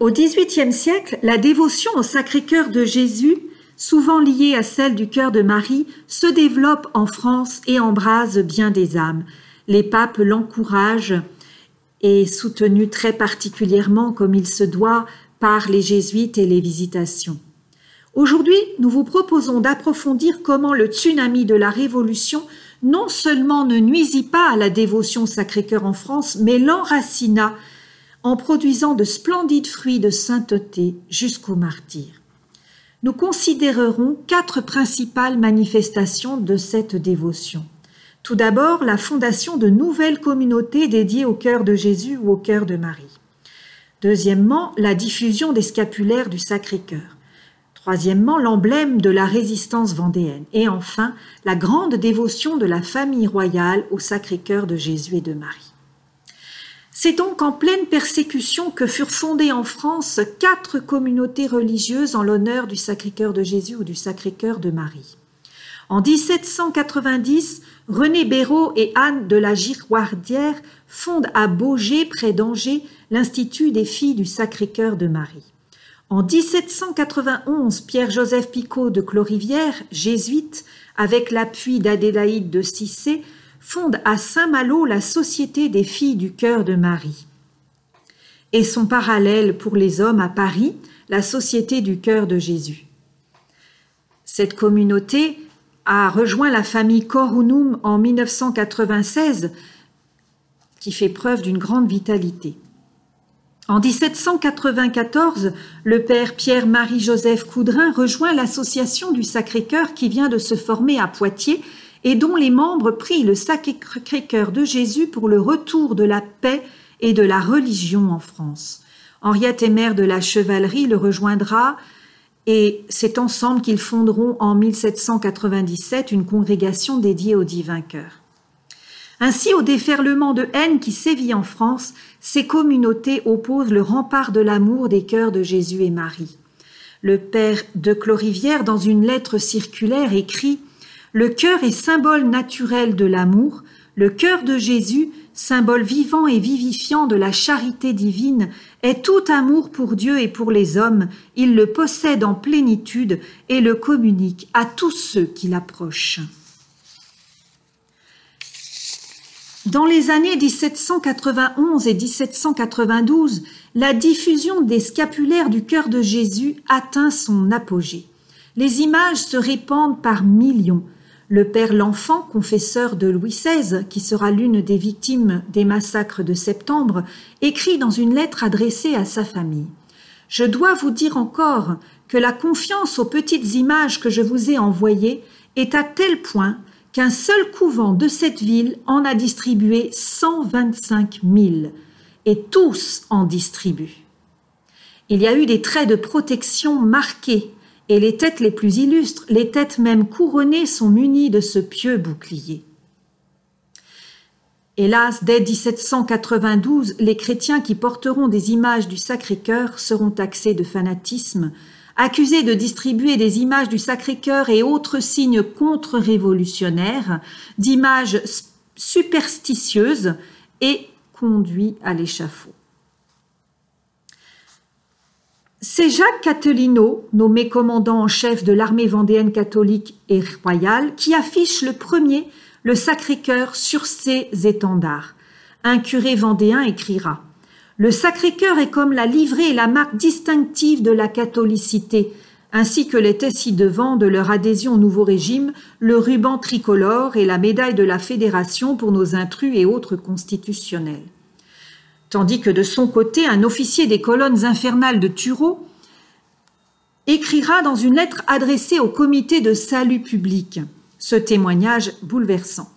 Au XVIIIe siècle, la dévotion au Sacré-Cœur de Jésus, souvent liée à celle du cœur de Marie, se développe en France et embrase bien des âmes. Les papes l'encouragent et soutenu très particulièrement comme il se doit par les jésuites et les visitations. Aujourd'hui, nous vous proposons d'approfondir comment le tsunami de la Révolution non seulement ne nuisit pas à la dévotion Sacré-Cœur en France, mais l'enracina en produisant de splendides fruits de sainteté jusqu'au martyr. Nous considérerons quatre principales manifestations de cette dévotion. Tout d'abord, la fondation de nouvelles communautés dédiées au cœur de Jésus ou au cœur de Marie. Deuxièmement, la diffusion des scapulaires du Sacré-Cœur. Troisièmement, l'emblème de la résistance vendéenne. Et enfin, la grande dévotion de la famille royale au Sacré-Cœur de Jésus et de Marie. C'est donc en pleine persécution que furent fondées en France quatre communautés religieuses en l'honneur du Sacré-Cœur de Jésus ou du Sacré-Cœur de Marie. En 1790, René Béraud et Anne de la Girouardière fondent à Beaugé, près d'Angers, l'Institut des filles du Sacré-Cœur de Marie. En 1791, Pierre-Joseph Picot de Clorivière, jésuite, avec l'appui d'Adélaïde de Cissé, fonde à Saint-Malo la Société des filles du cœur de Marie. Et son parallèle pour les hommes à Paris, la Société du cœur de Jésus. Cette communauté a rejoint la famille Corunum en 1996, qui fait preuve d'une grande vitalité. En 1794, le père Pierre-Marie-Joseph Coudrin rejoint l'association du Sacré-Cœur qui vient de se former à Poitiers et dont les membres prient le Sacré-Cœur de Jésus pour le retour de la paix et de la religion en France. Henriette et mère de la chevalerie le rejoindra et c'est ensemble qu'ils fonderont en 1797 une congrégation dédiée au divin cœur. Ainsi, au déferlement de haine qui sévit en France, ces communautés opposent le rempart de l'amour des cœurs de Jésus et Marie. Le père de Clorivière, dans une lettre circulaire, écrit le cœur est symbole naturel de l'amour, le cœur de Jésus, symbole vivant et vivifiant de la charité divine, est tout amour pour Dieu et pour les hommes, il le possède en plénitude et le communique à tous ceux qui l'approchent. Dans les années 1791 et 1792, la diffusion des scapulaires du cœur de Jésus atteint son apogée. Les images se répandent par millions. Le père L'Enfant, confesseur de Louis XVI, qui sera l'une des victimes des massacres de septembre, écrit dans une lettre adressée à sa famille. Je dois vous dire encore que la confiance aux petites images que je vous ai envoyées est à tel point qu'un seul couvent de cette ville en a distribué 125 000 et tous en distribuent. Il y a eu des traits de protection marqués et les têtes les plus illustres, les têtes même couronnées, sont munies de ce pieux bouclier. Hélas, dès 1792, les chrétiens qui porteront des images du Sacré-Cœur seront taxés de fanatisme, accusés de distribuer des images du Sacré-Cœur et autres signes contre-révolutionnaires, d'images superstitieuses et conduits à l'échafaud. C'est Jacques Catelino, nommé commandant en chef de l'armée vendéenne catholique et royale, qui affiche le premier le Sacré-Cœur sur ses étendards. Un curé vendéen écrira Le Sacré-Cœur est comme la livrée et la marque distinctive de la catholicité, ainsi que l'était ci-devant de leur adhésion au nouveau régime le ruban tricolore et la médaille de la Fédération pour nos intrus et autres constitutionnels tandis que de son côté, un officier des colonnes infernales de Tureau écrira dans une lettre adressée au comité de salut public ce témoignage bouleversant.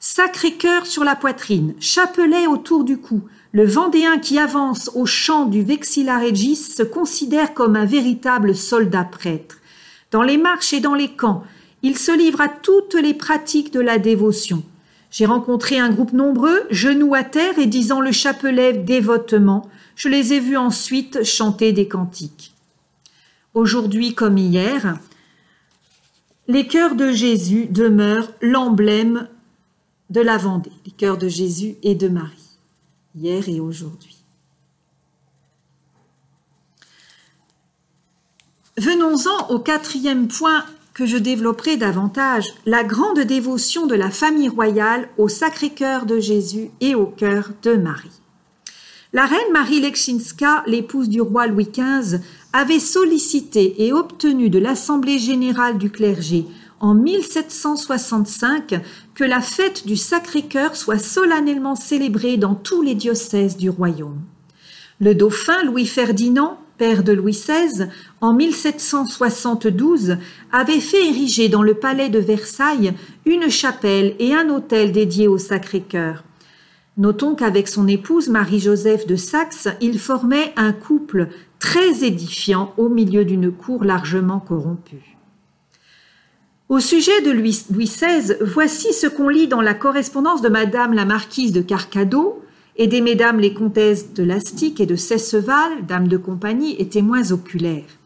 Sacré-Cœur sur la poitrine, chapelet autour du cou, le Vendéen qui avance au chant du Vexilla Regis se considère comme un véritable soldat prêtre. Dans les marches et dans les camps, il se livre à toutes les pratiques de la dévotion. J'ai rencontré un groupe nombreux, genoux à terre et disant le chapelet dévotement. Je les ai vus ensuite chanter des cantiques. Aujourd'hui comme hier, les cœurs de Jésus demeurent l'emblème de la Vendée, les cœurs de Jésus et de Marie, hier et aujourd'hui. Venons-en au quatrième point que je développerai davantage, la grande dévotion de la famille royale au Sacré-Cœur de Jésus et au cœur de Marie. La reine Marie Leczinska, l'épouse du roi Louis XV, avait sollicité et obtenu de l'Assemblée générale du clergé en 1765 que la fête du Sacré-Cœur soit solennellement célébrée dans tous les diocèses du royaume. Le dauphin Louis Ferdinand père de Louis XVI, en 1772, avait fait ériger dans le palais de Versailles une chapelle et un autel dédiés au Sacré-Cœur. Notons qu'avec son épouse Marie-Joseph de Saxe, il formait un couple très édifiant au milieu d'une cour largement corrompue. Au sujet de Louis XVI, voici ce qu'on lit dans la correspondance de Madame la marquise de Carcado, et des mesdames les comtesses de Lastic et de Cesseval, dames de compagnie et témoins oculaires.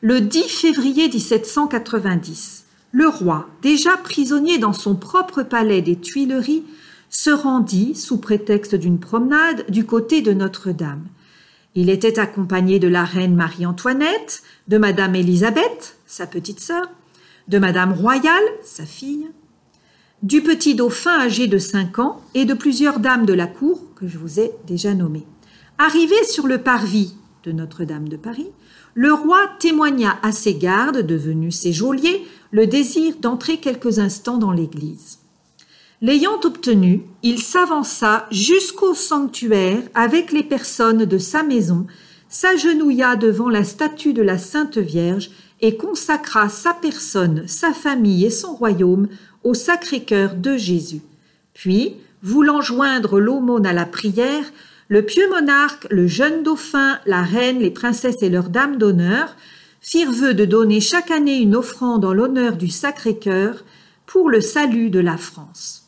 Le 10 février 1790, le roi, déjà prisonnier dans son propre palais des Tuileries, se rendit, sous prétexte d'une promenade, du côté de Notre-Dame. Il était accompagné de la reine Marie-Antoinette, de Madame Élisabeth, sa petite sœur, de Madame Royale, sa fille, du petit dauphin âgé de 5 ans et de plusieurs dames de la cour que je vous ai déjà nommées. Arrivé sur le parvis de Notre-Dame de Paris, le roi témoigna à ses gardes, devenus ses geôliers, le désir d'entrer quelques instants dans l'église. L'ayant obtenu, il s'avança jusqu'au sanctuaire avec les personnes de sa maison, s'agenouilla devant la statue de la Sainte Vierge et consacra sa personne, sa famille et son royaume au Sacré-Cœur de Jésus. Puis, voulant joindre l'aumône à la prière, le pieux monarque, le jeune dauphin, la reine, les princesses et leurs dames d'honneur firent vœu de donner chaque année une offrande en l'honneur du Sacré-Cœur pour le salut de la France.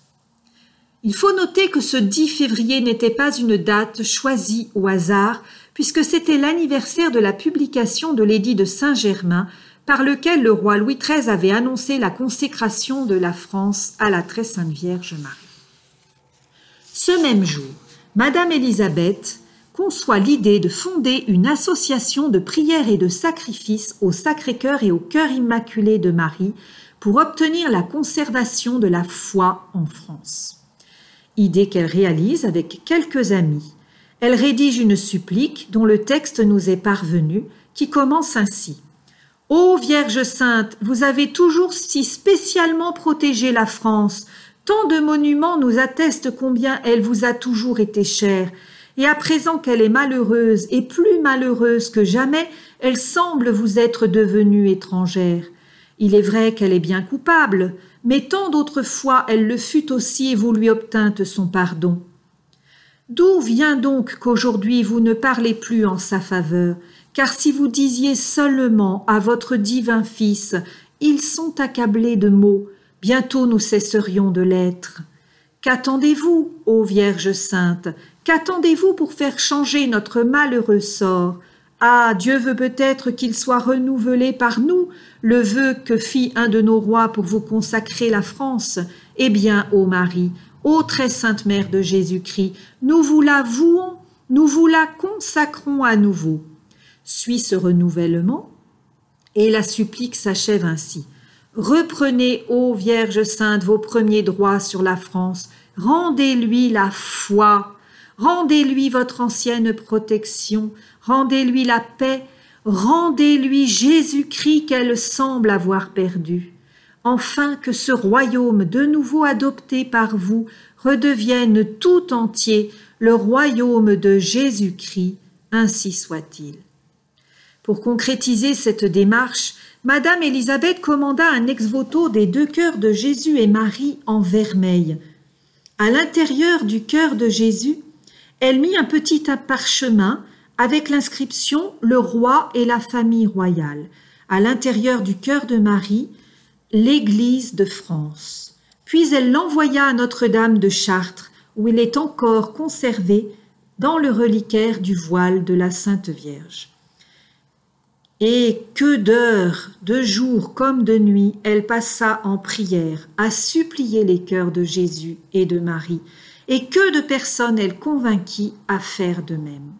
Il faut noter que ce 10 février n'était pas une date choisie au hasard, puisque c'était l'anniversaire de la publication de l'édit de Saint-Germain par lequel le roi Louis XIII avait annoncé la consécration de la France à la très sainte Vierge Marie. Ce même jour, Madame Élisabeth conçoit l'idée de fonder une association de prières et de sacrifices au Sacré-Cœur et au Cœur immaculé de Marie pour obtenir la conservation de la foi en France. Idée qu'elle réalise avec quelques amis. Elle rédige une supplique dont le texte nous est parvenu, qui commence ainsi. Ô Vierge sainte, vous avez toujours si spécialement protégé la France. Tant de monuments nous attestent combien elle vous a toujours été chère. Et à présent qu'elle est malheureuse et plus malheureuse que jamais, elle semble vous être devenue étrangère. Il est vrai qu'elle est bien coupable, mais tant d'autres fois elle le fut aussi et vous lui obtîntes son pardon. D'où vient donc qu'aujourd'hui vous ne parlez plus en sa faveur? Car si vous disiez seulement à votre divin Fils, ils sont accablés de maux, bientôt nous cesserions de l'être. Qu'attendez-vous, ô Vierge sainte? Qu'attendez-vous pour faire changer notre malheureux sort? Ah, Dieu veut peut-être qu'il soit renouvelé par nous le vœu que fit un de nos rois pour vous consacrer la France. Eh bien, ô Marie, ô très sainte Mère de Jésus-Christ, nous vous la vouons, nous vous la consacrons à nouveau suit ce renouvellement et la supplique s'achève ainsi. Reprenez, ô Vierge Sainte, vos premiers droits sur la France, rendez-lui la foi, rendez-lui votre ancienne protection, rendez-lui la paix, rendez-lui Jésus-Christ qu'elle semble avoir perdu. Enfin que ce royaume de nouveau adopté par vous redevienne tout entier le royaume de Jésus-Christ, ainsi soit-il. Pour concrétiser cette démarche, Madame Élisabeth commanda un ex-voto des deux cœurs de Jésus et Marie en vermeil. À l'intérieur du cœur de Jésus, elle mit un petit parchemin avec l'inscription Le roi et la famille royale. À l'intérieur du cœur de Marie, l'Église de France. Puis elle l'envoya à Notre-Dame de Chartres, où il est encore conservé dans le reliquaire du voile de la Sainte Vierge. Et que d'heures, de jours comme de nuits, elle passa en prière à supplier les cœurs de Jésus et de Marie, et que de personnes elle convainquit à faire de même.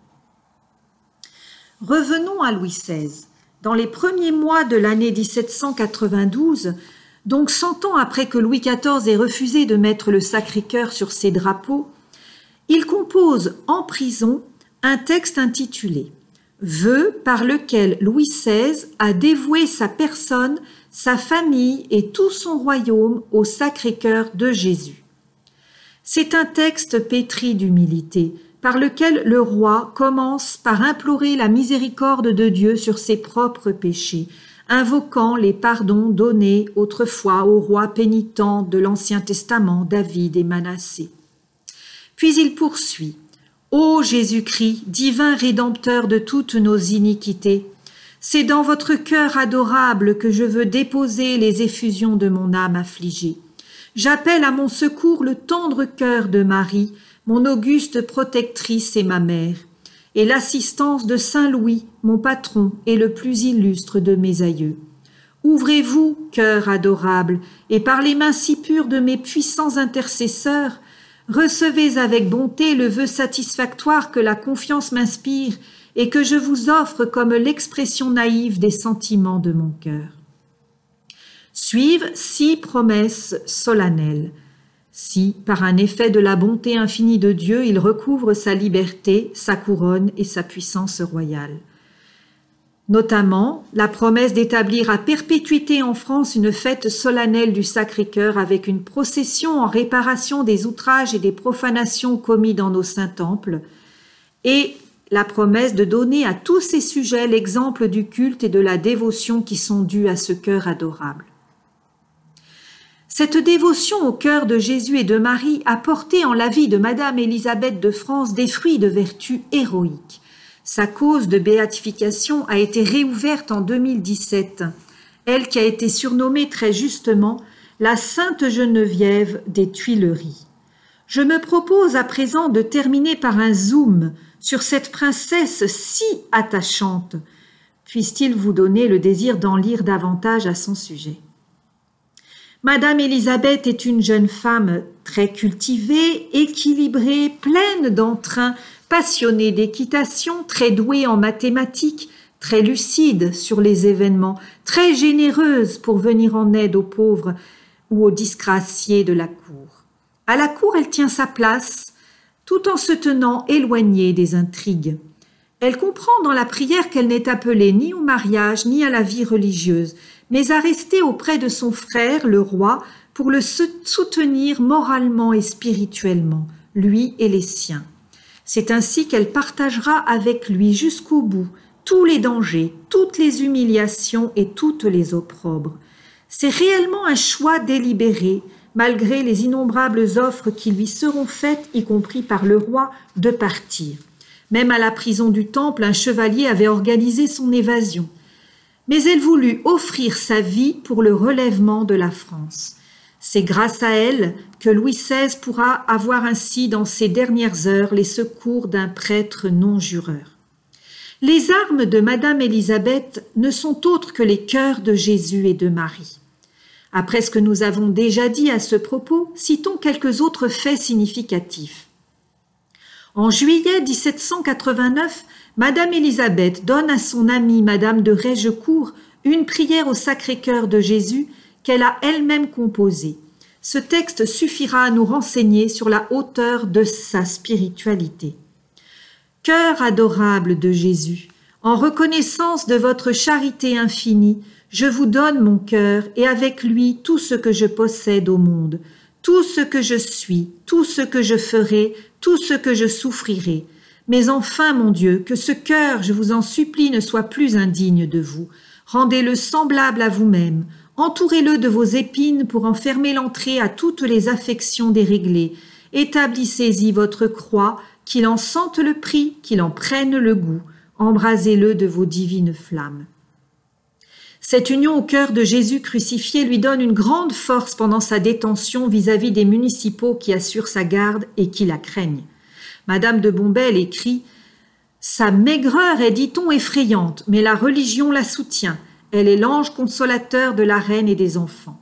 Revenons à Louis XVI. dans les premiers mois de l'année 1792, donc cent ans après que Louis XIV ait refusé de mettre le Sacré-Cœur sur ses drapeaux, il compose en prison un texte intitulé Vœu par lequel Louis XVI a dévoué sa personne, sa famille et tout son royaume au Sacré-Cœur de Jésus. C'est un texte pétri d'humilité, par lequel le roi commence par implorer la miséricorde de Dieu sur ses propres péchés, invoquant les pardons donnés autrefois aux rois pénitents de l'Ancien Testament, David et Manassé. Puis il poursuit. Ô Jésus-Christ, divin rédempteur de toutes nos iniquités, c'est dans votre cœur adorable que je veux déposer les effusions de mon âme affligée. J'appelle à mon secours le tendre cœur de Marie, mon auguste protectrice et ma mère et l'assistance de Saint Louis, mon patron et le plus illustre de mes aïeux. Ouvrez-vous, cœur adorable, et par les mains si pures de mes puissants intercesseurs, recevez avec bonté le vœu satisfactoire que la confiance m'inspire et que je vous offre comme l'expression naïve des sentiments de mon cœur. Suivent six promesses solennelles si, par un effet de la bonté infinie de Dieu, il recouvre sa liberté, sa couronne et sa puissance royale. Notamment, la promesse d'établir à perpétuité en France une fête solennelle du Sacré-Cœur avec une procession en réparation des outrages et des profanations commis dans nos saints temples, et la promesse de donner à tous ces sujets l'exemple du culte et de la dévotion qui sont dus à ce cœur adorable. Cette dévotion au cœur de Jésus et de Marie a porté en la vie de Madame Élisabeth de France des fruits de vertu héroïques. Sa cause de béatification a été réouverte en 2017, elle qui a été surnommée très justement la Sainte Geneviève des Tuileries. Je me propose à présent de terminer par un zoom sur cette princesse si attachante. Puisse-t-il vous donner le désir d'en lire davantage à son sujet? Madame Élisabeth est une jeune femme très cultivée, équilibrée, pleine d'entrain, passionnée d'équitation, très douée en mathématiques, très lucide sur les événements, très généreuse pour venir en aide aux pauvres ou aux disgraciés de la cour. À la cour, elle tient sa place, tout en se tenant éloignée des intrigues. Elle comprend dans la prière qu'elle n'est appelée ni au mariage ni à la vie religieuse, mais à rester auprès de son frère, le roi, pour le soutenir moralement et spirituellement, lui et les siens. C'est ainsi qu'elle partagera avec lui jusqu'au bout tous les dangers, toutes les humiliations et toutes les opprobres. C'est réellement un choix délibéré, malgré les innombrables offres qui lui seront faites, y compris par le roi, de partir. Même à la prison du Temple, un chevalier avait organisé son évasion mais elle voulut offrir sa vie pour le relèvement de la France. C'est grâce à elle que Louis XVI pourra avoir ainsi dans ses dernières heures les secours d'un prêtre non jureur. Les armes de Madame Élisabeth ne sont autres que les cœurs de Jésus et de Marie. Après ce que nous avons déjà dit à ce propos, citons quelques autres faits significatifs. En juillet 1789, Madame Élisabeth donne à son amie Madame de Régecourt une prière au Sacré-Cœur de Jésus qu'elle a elle-même composée. Ce texte suffira à nous renseigner sur la hauteur de sa spiritualité. Cœur adorable de Jésus, en reconnaissance de votre charité infinie, je vous donne mon cœur et avec lui tout ce que je possède au monde, tout ce que je suis, tout ce que je ferai, tout ce que je souffrirai. Mais enfin, mon Dieu, que ce cœur, je vous en supplie, ne soit plus indigne de vous. Rendez-le semblable à vous-même. Entourez-le de vos épines pour en fermer l'entrée à toutes les affections déréglées. Établissez-y votre croix, qu'il en sente le prix, qu'il en prenne le goût. Embrasez-le de vos divines flammes. Cette union au cœur de Jésus crucifié lui donne une grande force pendant sa détention vis-à-vis -vis des municipaux qui assurent sa garde et qui la craignent. Madame de Bombelle écrit Sa maigreur est, dit-on, effrayante, mais la religion la soutient. Elle est l'ange consolateur de la reine et des enfants.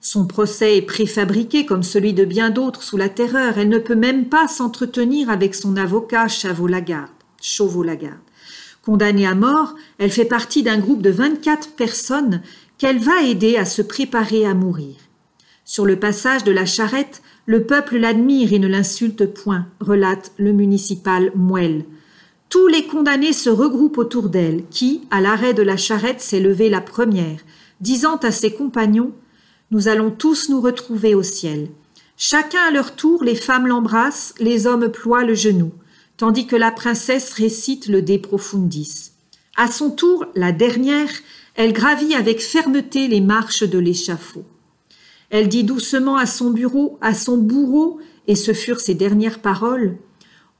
Son procès est préfabriqué comme celui de bien d'autres sous la terreur. Elle ne peut même pas s'entretenir avec son avocat Chauveau-Lagarde. Condamnée à mort, elle fait partie d'un groupe de 24 personnes qu'elle va aider à se préparer à mourir. Sur le passage de la charrette, le peuple l'admire et ne l'insulte point, relate le municipal Mouel. Tous les condamnés se regroupent autour d'elle, qui, à l'arrêt de la charrette, s'est levée la première, disant à ses compagnons Nous allons tous nous retrouver au ciel. Chacun à leur tour, les femmes l'embrassent, les hommes ploient le genou, tandis que la princesse récite le De Profundis. À son tour, la dernière, elle gravit avec fermeté les marches de l'échafaud. Elle dit doucement à son bureau, à son bourreau, et ce furent ses dernières paroles.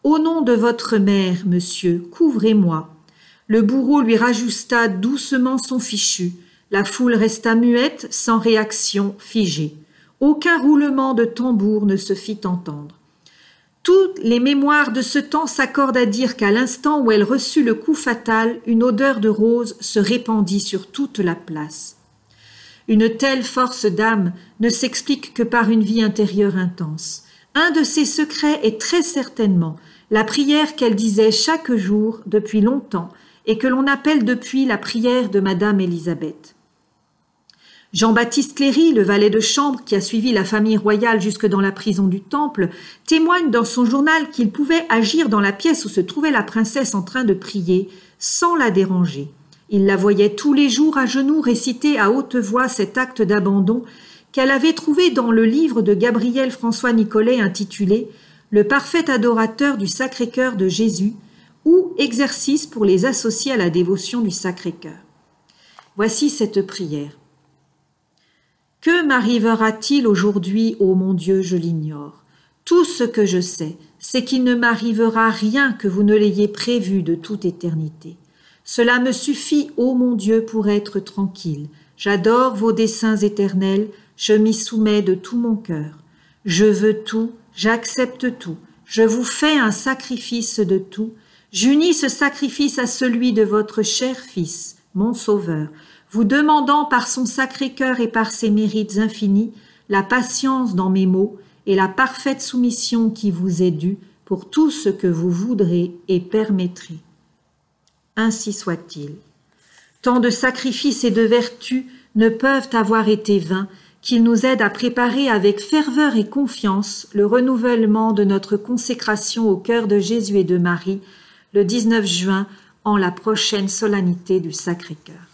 Au nom de votre mère, monsieur, couvrez-moi. Le bourreau lui rajusta doucement son fichu. La foule resta muette, sans réaction, figée. Aucun roulement de tambour ne se fit entendre. Toutes les mémoires de ce temps s'accordent à dire qu'à l'instant où elle reçut le coup fatal, une odeur de rose se répandit sur toute la place. Une telle force d'âme ne s'explique que par une vie intérieure intense. Un de ses secrets est très certainement la prière qu'elle disait chaque jour depuis longtemps et que l'on appelle depuis la prière de Madame Élisabeth. Jean-Baptiste Cléry, le valet de chambre qui a suivi la famille royale jusque dans la prison du Temple, témoigne dans son journal qu'il pouvait agir dans la pièce où se trouvait la princesse en train de prier sans la déranger. Il la voyait tous les jours à genoux réciter à haute voix cet acte d'abandon qu'elle avait trouvé dans le livre de Gabriel François Nicolet intitulé Le parfait adorateur du Sacré-Cœur de Jésus ou exercice pour les associer à la dévotion du Sacré-Cœur. Voici cette prière. Que m'arrivera-t-il aujourd'hui, ô mon Dieu, je l'ignore. Tout ce que je sais, c'est qu'il ne m'arrivera rien que vous ne l'ayez prévu de toute éternité. Cela me suffit, ô mon Dieu, pour être tranquille. J'adore vos desseins éternels, je m'y soumets de tout mon cœur. Je veux tout, j'accepte tout, je vous fais un sacrifice de tout. J'unis ce sacrifice à celui de votre cher Fils, mon Sauveur, vous demandant par son sacré cœur et par ses mérites infinis la patience dans mes mots et la parfaite soumission qui vous est due pour tout ce que vous voudrez et permettrez ainsi soit-il. Tant de sacrifices et de vertus ne peuvent avoir été vains qu'ils nous aident à préparer avec ferveur et confiance le renouvellement de notre consécration au cœur de Jésus et de Marie le 19 juin en la prochaine solennité du Sacré-Cœur.